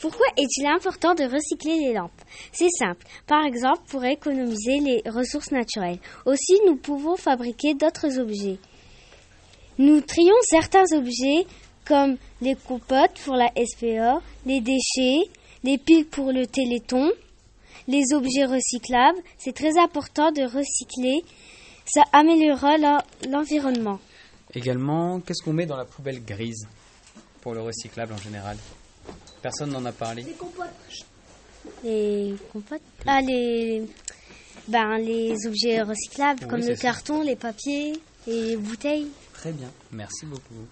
Pourquoi est-il important de recycler les lampes? C'est simple. Par exemple, pour économiser les ressources naturelles. Aussi, nous pouvons fabriquer d'autres objets. Nous trions certains objets comme les compotes pour la SPA, les déchets, les piles pour le téléthon, les objets recyclables. C'est très important de recycler. Ça améliorera l'environnement. Également, qu'est-ce qu'on met dans la poubelle grise pour le recyclable en général? Personne n'en a parlé. Les compotes. Les compotes Ah, les... Ben, les objets recyclables comme le carton, les papiers, les bouteilles. Très bien, merci beaucoup.